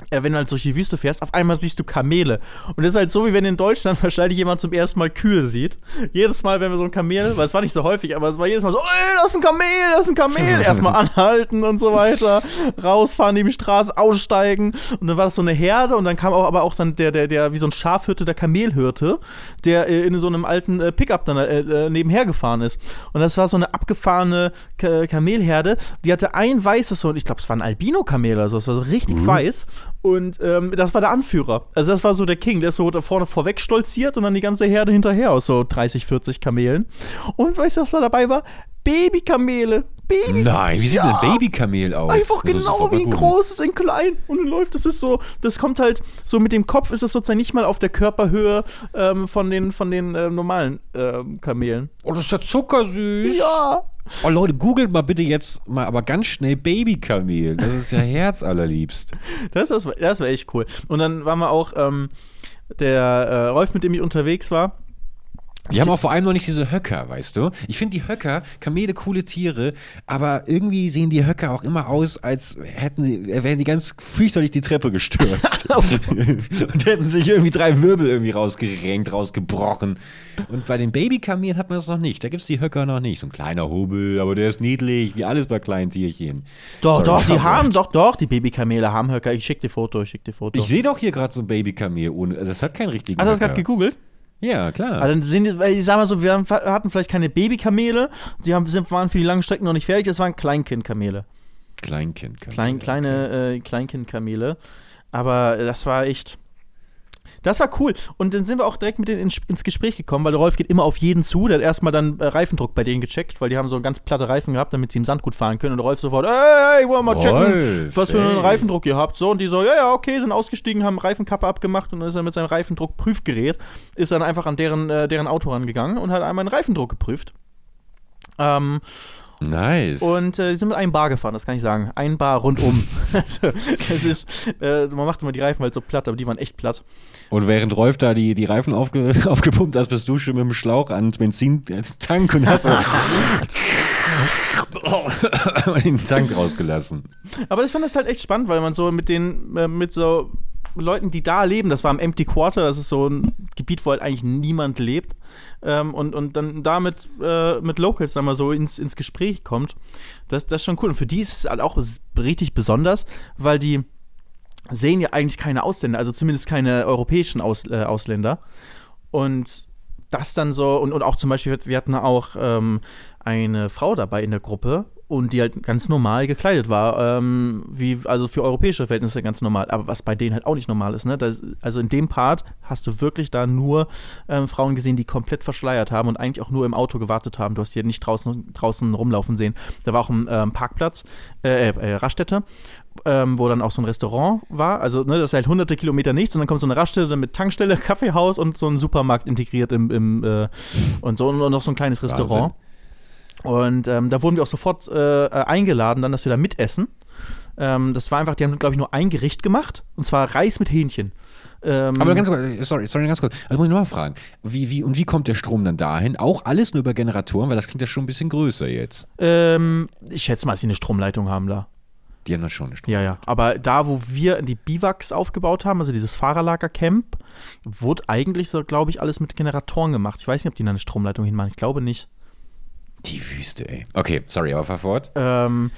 Speaker 1: wenn du halt durch die Wüste fährst, auf einmal siehst du Kamele. Und das ist halt so, wie wenn in Deutschland [laughs] wahrscheinlich jemand zum ersten Mal Kühe sieht. Jedes Mal, wenn wir so ein Kamel, weil es war nicht so häufig, aber es war jedes Mal so, ey, das ist ein Kamel, das ist ein Kamel. [laughs] Erstmal anhalten und so weiter, rausfahren, die Straße, aussteigen. Und dann war das so eine Herde und dann kam auch aber auch dann der, der, der, wie so ein Schafhirte, der Kamelhirte, der äh, in so einem alten äh, Pickup dann äh, äh, nebenher gefahren ist. Und das war so eine abgefahrene Ka Kamelherde, die hatte ein weißes, und ich glaube, es war ein Albino-Kamel oder so, es war so richtig
Speaker 2: Mhm.
Speaker 1: weiß. Und ähm, das war der Anführer. Also das war so der King, der ist so da vorne vorweg stolziert und dann die ganze Herde hinterher aus so 30, 40 Kamelen. Und weißt du, was da dabei war? Babykamele. Baby.
Speaker 2: Nein, wie sieht
Speaker 1: Ja.
Speaker 2: denn ein Babykamel aus?
Speaker 1: Einfach genau wie ein großes in klein. Und dann läuft es ist so, das kommt halt so mit dem Kopf ist es sozusagen nicht mal auf der Körperhöhe ähm, von den, von den äh, normalen ähm, Kamelen.
Speaker 2: Oh, das ist ja zuckersüß.
Speaker 1: Ja.
Speaker 2: Oh Leute, googelt mal bitte jetzt mal, aber ganz schnell Babykamel. Das ist ja herzallerliebst.
Speaker 1: Das, das, das war echt cool. Und dann waren wir auch, ähm, der äh, Rolf, mit dem ich unterwegs war,
Speaker 2: Die haben auch vor allem noch nicht diese Höcker, weißt du? Ich finde die Höcker, Kamele, coole Tiere, aber irgendwie sehen die Höcker auch immer aus, als hätten sie, wären die ganz fürchterlich die Treppe gestürzt. [laughs] [laughs] und hätten sich irgendwie drei Wirbel irgendwie rausgerenkt, rausgebrochen. Und bei den Babykamelen hat man das noch nicht. Da gibt es die Höcker noch nicht. So ein kleiner Hobel, aber der ist niedlich, wie alles bei kleinen Tierchen.
Speaker 1: Doch,
Speaker 2: Sorry,
Speaker 1: doch, die haben, doch, doch, die Babykamele haben Höcker. Ich schick dir Foto, ich schick dir Foto.
Speaker 2: Ich sehe doch hier gerade so ein Babykamel ohne. Also das hat keinen richtigen.
Speaker 1: Hast du das gerade gegoogelt?
Speaker 2: Ja, klar.
Speaker 1: Aber dann sind weil ich sag mal so, wir haben, hatten vielleicht keine Babykamele, die haben, sind, waren für die langen Strecken noch nicht fertig, das waren Kleinkindkamele.
Speaker 2: Kleinkind.
Speaker 1: Klein, kleine äh, Kleinkindkamele. Aber das war echt. Das war cool. Und dann sind wir auch direkt mit denen ins, Gespräch gekommen, weil der Rolf geht immer auf jeden zu. Der hat erstmal dann äh, Reifendruck bei denen gecheckt, weil die haben so ganz platte Reifen gehabt, damit sie im Sand gut fahren können. Und Rolf sofort, ey, hey, wollen wir mal checken,
Speaker 2: Rolf,
Speaker 1: was für einen
Speaker 2: ey.
Speaker 1: Reifendruck ihr habt. So, und die so, ja, ja, okay, sind ausgestiegen, haben Reifenkappe abgemacht und dann ist er mit seinem Reifendruckprüfgerät, ist dann einfach an deren, äh, deren Auto rangegangen und hat einmal einen Reifendruck geprüft. Ähm,
Speaker 2: Nice.
Speaker 1: und äh, die sind mit einem Bar gefahren, das kann ich sagen. Ein Bar rundum. [laughs] [laughs] also, es ist, äh, man macht immer die Reifen halt so platt, aber die waren echt platt.
Speaker 2: Und während Rolf da die, die Reifen aufge, [laughs] aufgepumpt hast, bist du schon mit dem Schlauch an den Benzintank und hast den Tank rausgelassen.
Speaker 1: Aber ich fand das halt echt spannend, weil man so mit den, äh, mit so Leuten, die da leben, das war im Empty Quarter, das ist so ein Gebiet, wo halt eigentlich niemand lebt. Ähm, und, und dann damit äh, mit Locals, sagen wir so, ins, ins Gespräch kommt, das, das ist schon cool. Und für die ist es halt auch richtig besonders, weil die sehen ja eigentlich keine Ausländer, also zumindest keine europäischen Aus, äh, Ausländer. Und das dann so, und, und auch zum Beispiel, wir hatten auch ähm, eine Frau dabei in der Gruppe und die halt ganz normal gekleidet war, ähm, wie, also für europäische Verhältnisse ganz normal, aber was bei denen halt auch nicht normal ist, ne? Das, also in dem Part hast du wirklich da nur ähm, Frauen gesehen, die komplett verschleiert haben und eigentlich auch nur im Auto gewartet haben. Du hast hier nicht draußen, draußen rumlaufen sehen. Da war auch ein ähm, Parkplatz, äh, äh, Raststätte, ähm, wo dann auch so ein Restaurant war. Also, ne, das ist halt hunderte Kilometer nichts und dann kommt so eine Raststätte mit Tankstelle, [laughs] Kaffeehaus und so ein Supermarkt integriert im, im äh, und so und noch so ein kleines
Speaker 2: Wahnsinn.
Speaker 1: Restaurant. Und ähm, da wurden wir auch sofort äh, äh, eingeladen, dann, dass wir da mitessen. Ähm, das war einfach, die haben, glaube ich, nur ein Gericht gemacht, und zwar Reis mit Hähnchen. Ähm,
Speaker 2: Aber ganz kurz, sorry, sorry, ganz kurz. Also muss ich nochmal fragen. Wie, wie, und wie kommt der Strom dann dahin? Auch alles nur über Generatoren, weil das klingt ja schon ein bisschen größer jetzt.
Speaker 1: ähm, ich schätze mal, dass sie eine Stromleitung haben da.
Speaker 2: Die haben dann schon eine Strom.
Speaker 1: Ja, ja. Aber da, wo wir die Biwaks aufgebaut haben, also dieses Fahrerlager-Camp, wurde eigentlich so, glaube ich, alles mit Generatoren gemacht. Ich weiß nicht, ob die da eine Stromleitung hinmachen. Ich glaube nicht.
Speaker 2: Die Wüste, ey. Okay, sorry, aber fahr fort.
Speaker 1: Ähm,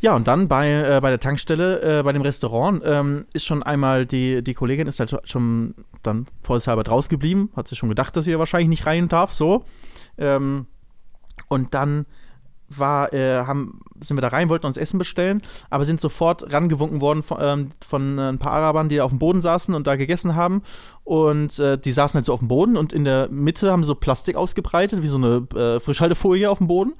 Speaker 1: ja, und dann bei, äh, bei der Tankstelle, äh, bei dem Restaurant, ähm, ist schon einmal die, die Kollegin ist halt schon dann vorsichtshalber draußen geblieben, hat sich schon gedacht, dass sie wahrscheinlich nicht rein darf, so. Ähm, und dann war, äh, haben, sind wir da rein, wollten uns Essen bestellen, aber sind sofort rangewunken worden von, ähm, von äh, ein paar Arabern, die auf dem Boden saßen und da gegessen haben. Und äh, die saßen halt so auf dem Boden und in der Mitte haben sie so Plastik ausgebreitet, wie so eine äh, Frischhaltefolie auf dem Boden.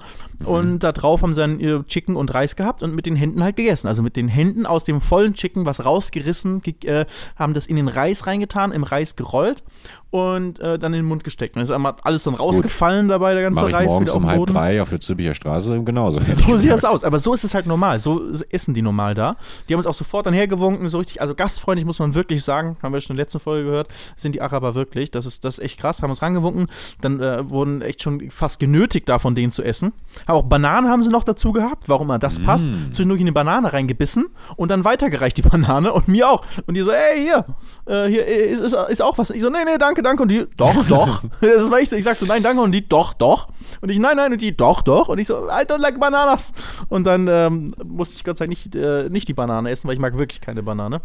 Speaker 1: Und da drauf haben sie dann ihr Chicken und Reis gehabt und mit den Händen halt gegessen. Also mit den Händen aus dem vollen Chicken was rausgerissen, ge äh, haben das in den Reis reingetan, im Reis gerollt und äh, dann in den Mund gesteckt. Und dann ist alles dann rausgefallen dabei, der ganze
Speaker 2: Mache ich
Speaker 1: Reis
Speaker 2: morgens
Speaker 1: wieder auf
Speaker 2: um halb drei auf der Zülpicher Straße genauso.
Speaker 1: So sieht das aus. [laughs] Aber so ist es halt normal. So essen die normal da. Die haben uns auch sofort dann hergewunken, so richtig, also gastfreundlich muss man wirklich sagen, haben wir schon in der letzten Folge gehört, sind die Araber wirklich. Das ist, das ist echt krass. Haben uns rangewunken. Dann äh, wurden echt schon fast genötigt, da von denen zu essen. Haben auch Bananen haben sie noch dazu gehabt, warum immer das passt. Zwischendurch in eine Banane reingebissen und dann weitergereicht die [laughs] Banane und mir auch. Und die so, ey, hier, äh, hier ist, ist, ist auch was. Ich so, nee, nee, danke, danke. Und die, doch, [laughs] doch. das war ich so, ich sag so, nein, danke. Und die, doch, doch. Und ich, nein, nein. Und die, doch, doch. Und ich so, I don't like bananas. Und dann ähm, musste ich Gott sei Dank nicht, äh, nicht die Banane essen, weil ich mag wirklich keine Banane.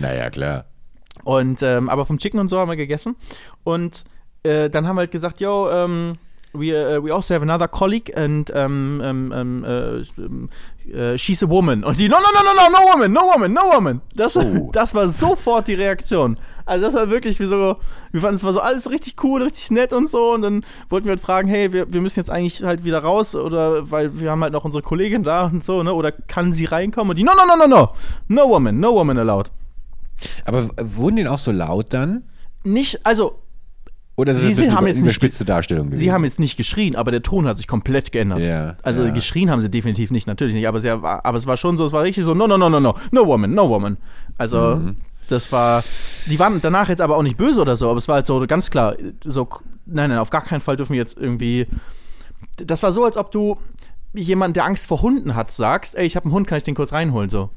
Speaker 2: Naja, klar.
Speaker 1: Und, ähm, aber vom Chicken und so haben wir gegessen. Und äh, dann haben wir halt gesagt, yo, ähm, we, uh, we also have another colleague and um, um, um, uh, uh, she's a woman. Und die, no, no, no, no, no, no woman, no woman, no woman. Das,
Speaker 2: Oh. [laughs]
Speaker 1: das war sofort die Reaktion. Also das war wirklich wie so, wir fanden es war so alles richtig cool, richtig nett und so. Und dann wollten wir halt fragen, hey, wir, wir müssen jetzt eigentlich halt wieder raus oder weil wir haben halt noch unsere Kollegin da und so, ne? Oder kann sie reinkommen? Und die, no, no, no, no, no, no woman, no woman allowed.
Speaker 2: Aber wurden die auch so laut dann?
Speaker 1: Nicht, also
Speaker 2: Oder
Speaker 1: Sie- sie haben
Speaker 2: über-
Speaker 1: jetzt nicht
Speaker 2: Darstellung gewesen?
Speaker 1: Sie haben jetzt nicht geschrien, aber der Ton hat sich komplett geändert.
Speaker 2: Ja,
Speaker 1: also
Speaker 2: ja.
Speaker 1: geschrien haben sie definitiv nicht, natürlich nicht, aber, sie, aber es war schon so, es war richtig so, no, no, no, no, no, no woman, no woman. Also
Speaker 2: Mhm.
Speaker 1: das war, die waren danach jetzt aber auch nicht böse oder so, aber es war halt so ganz klar, so, nein, nein, auf gar keinen Fall dürfen wir jetzt irgendwie, das war so, als ob du jemand, der Angst vor Hunden hat, sagst, ey, ich habe einen Hund, kann ich den kurz reinholen, so.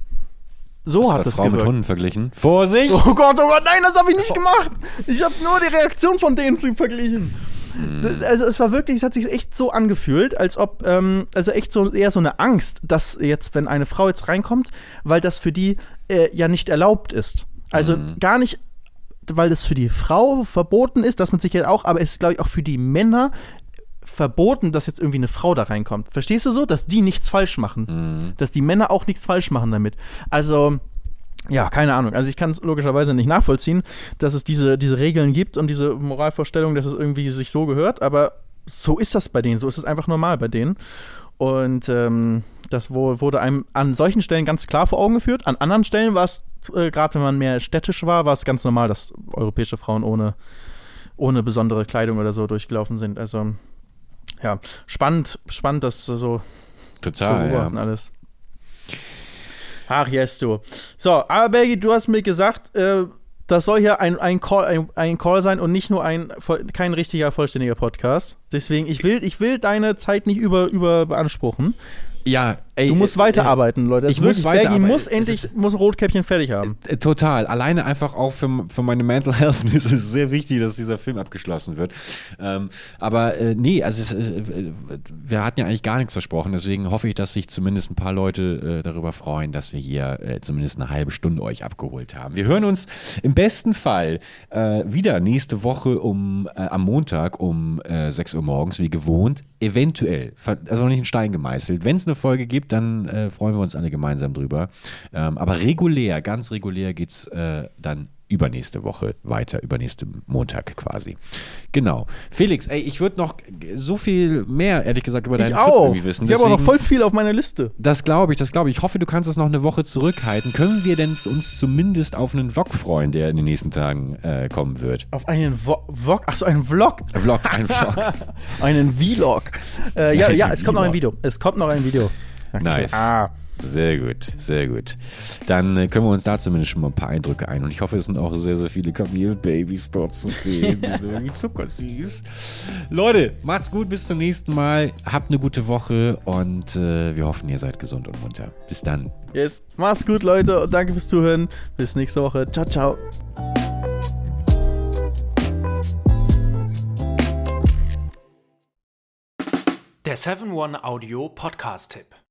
Speaker 1: So
Speaker 2: Hast
Speaker 1: hat das
Speaker 2: Frau mit
Speaker 1: gewirkt.
Speaker 2: Hunden verglichen? Vorsicht!
Speaker 1: Oh Gott, oh Gott, nein, das habe ich nicht gemacht. Ich habe nur die Reaktion von denen zu verglichen. Das, also es war wirklich, es hat sich echt so angefühlt, als ob, ähm, also echt so eher so eine Angst, dass jetzt, wenn eine Frau jetzt reinkommt, weil das für die äh, ja nicht erlaubt ist. Also gar nicht, weil das für die Frau verboten ist, dass man sich ja auch, aber es ist, glaube ich, auch für die Männer verboten, dass jetzt irgendwie eine Frau da reinkommt. Verstehst du so? Dass die nichts falsch machen. Dass die Männer auch nichts falsch machen damit. Also, ja, keine Ahnung. Also ich kann es logischerweise nicht nachvollziehen, dass es diese, diese Regeln gibt und diese Moralvorstellung, dass es irgendwie sich so gehört, aber so ist das bei denen, so ist es einfach normal bei denen. Und ähm, das wurde einem an solchen Stellen ganz klar vor Augen geführt. An anderen Stellen war es, äh, gerade wenn man mehr städtisch war, war es ganz normal, dass europäische Frauen ohne, ohne besondere Kleidung oder so durchgelaufen sind. Also ja, spannend, spannend, das so zu
Speaker 2: Total,
Speaker 1: beobachten
Speaker 2: ja.
Speaker 1: alles. Ach, yes, du. So, aber Bergi, du hast mir gesagt, äh, das soll hier ein, ein, Call, ein, ein Call sein und nicht nur ein kein richtiger, vollständiger Podcast. Deswegen, ich will, ich will deine Zeit nicht über, über beanspruchen.
Speaker 2: Ja, ey.
Speaker 1: Du musst
Speaker 2: äh,
Speaker 1: weiterarbeiten, Leute. Das
Speaker 2: ich muss weiterarbeiten.
Speaker 1: Muss endlich, muss Rotkäppchen fertig haben.
Speaker 2: Äh, Total. Alleine einfach auch für, für meine Mental Health [laughs] ist es sehr wichtig, dass dieser Film abgeschlossen wird. Ähm, aber äh, nee, also es, äh, äh, wir hatten ja eigentlich gar nichts versprochen, deswegen hoffe ich, dass sich zumindest ein paar Leute äh, darüber freuen, dass wir hier äh, zumindest eine halbe Stunde euch abgeholt haben. Wir hören uns im besten Fall äh, wieder nächste Woche um äh, am Montag um äh, 6 Uhr morgens, wie gewohnt. Eventuell, also noch nicht in Stein gemeißelt. Wenn es eine Folge gibt, dann äh, freuen wir uns alle gemeinsam drüber. Ähm, aber regulär, ganz regulär geht's äh, dann übernächste Woche weiter, übernächste Montag quasi. Genau. Felix, ey, ich würde noch so viel mehr, ehrlich gesagt, über deinen
Speaker 1: Ich
Speaker 2: Trip
Speaker 1: auch.
Speaker 2: wissen.
Speaker 1: Ich habe auch noch voll viel auf meiner Liste.
Speaker 2: das glaube ich, das glaube ich. Ich hoffe, du kannst es noch eine Woche zurückhalten. Können wir denn uns zumindest auf einen Vlog freuen, der in den nächsten Tagen äh, kommen wird?
Speaker 1: Auf einen Vo Vlog, achso, einen Vlog.
Speaker 2: Ein Vlog, ein [laughs] Vlog.
Speaker 1: Einen Vlog. Äh, ja, ja, es kommt noch ein. Video. Es kommt noch ein Video.
Speaker 2: Nice.
Speaker 1: Ah.
Speaker 2: Sehr gut, sehr gut. Dann äh, können wir uns da zumindest schon mal ein paar Eindrücke ein. Und ich hoffe, es sind auch sehr, sehr viele Kamelbabys dort zu sehen. Irgendwie zuckersüß. Leute, macht's gut, bis zum nächsten Mal. Habt eine gute Woche und äh, wir hoffen, ihr seid gesund und munter. Bis dann.
Speaker 1: Yes. Mach's gut, Leute, und danke fürs Zuhören. Bis nächste Woche. Ciao, ciao.
Speaker 3: Der 7-One-Audio-Podcast-Tipp.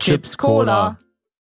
Speaker 4: Chips Cola.